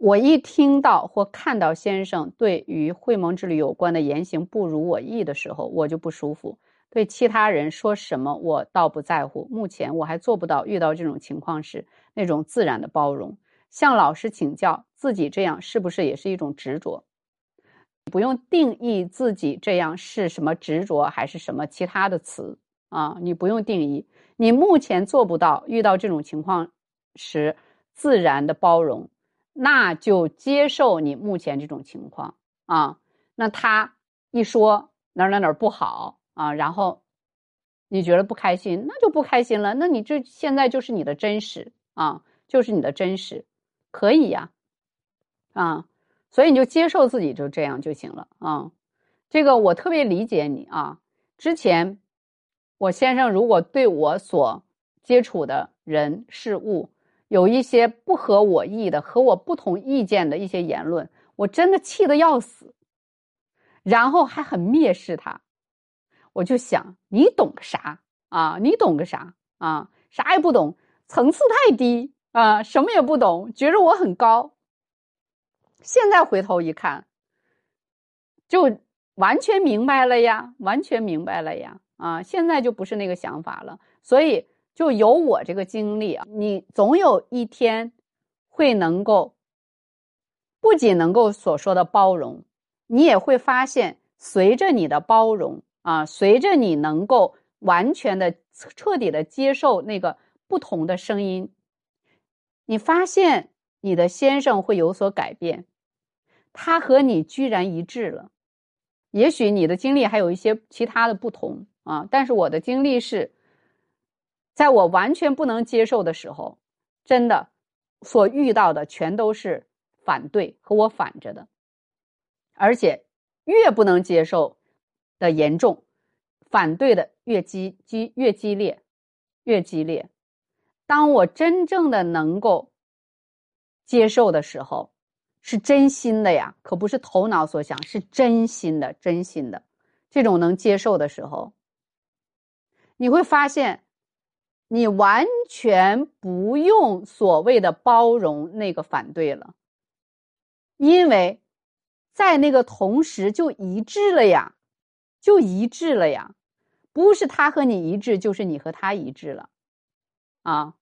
我一听到或看到先生对于会盟之旅有关的言行不如我意的时候，我就不舒服。对其他人说什么，我倒不在乎。目前我还做不到遇到这种情况时那种自然的包容。向老师请教，自己这样是不是也是一种执着？不用定义自己这样是什么执着，还是什么其他的词啊？你不用定义。你目前做不到遇到这种情况时自然的包容，那就接受你目前这种情况啊。那他一说哪哪哪不好。啊，然后你觉得不开心，那就不开心了。那你这现在就是你的真实啊，就是你的真实，可以呀，啊，所以你就接受自己就这样就行了啊。这个我特别理解你啊。之前我先生如果对我所接触的人事物有一些不合我意的、和我不同意见的一些言论，我真的气得要死，然后还很蔑视他。我就想，你懂个啥啊？你懂个啥啊？啥也不懂，层次太低啊，什么也不懂，觉着我很高。现在回头一看，就完全明白了呀，完全明白了呀！啊，现在就不是那个想法了。所以，就有我这个经历啊，你总有一天会能够，不仅能够所说的包容，你也会发现，随着你的包容。啊，随着你能够完全的、彻底的接受那个不同的声音，你发现你的先生会有所改变，他和你居然一致了。也许你的经历还有一些其他的不同啊，但是我的经历是，在我完全不能接受的时候，真的所遇到的全都是反对和我反着的，而且越不能接受。的严重，反对的越激激越激烈，越激烈。当我真正的能够接受的时候，是真心的呀，可不是头脑所想，是真心的，真心的。这种能接受的时候，你会发现，你完全不用所谓的包容那个反对了，因为在那个同时就一致了呀。就一致了呀，不是他和你一致，就是你和他一致了，啊，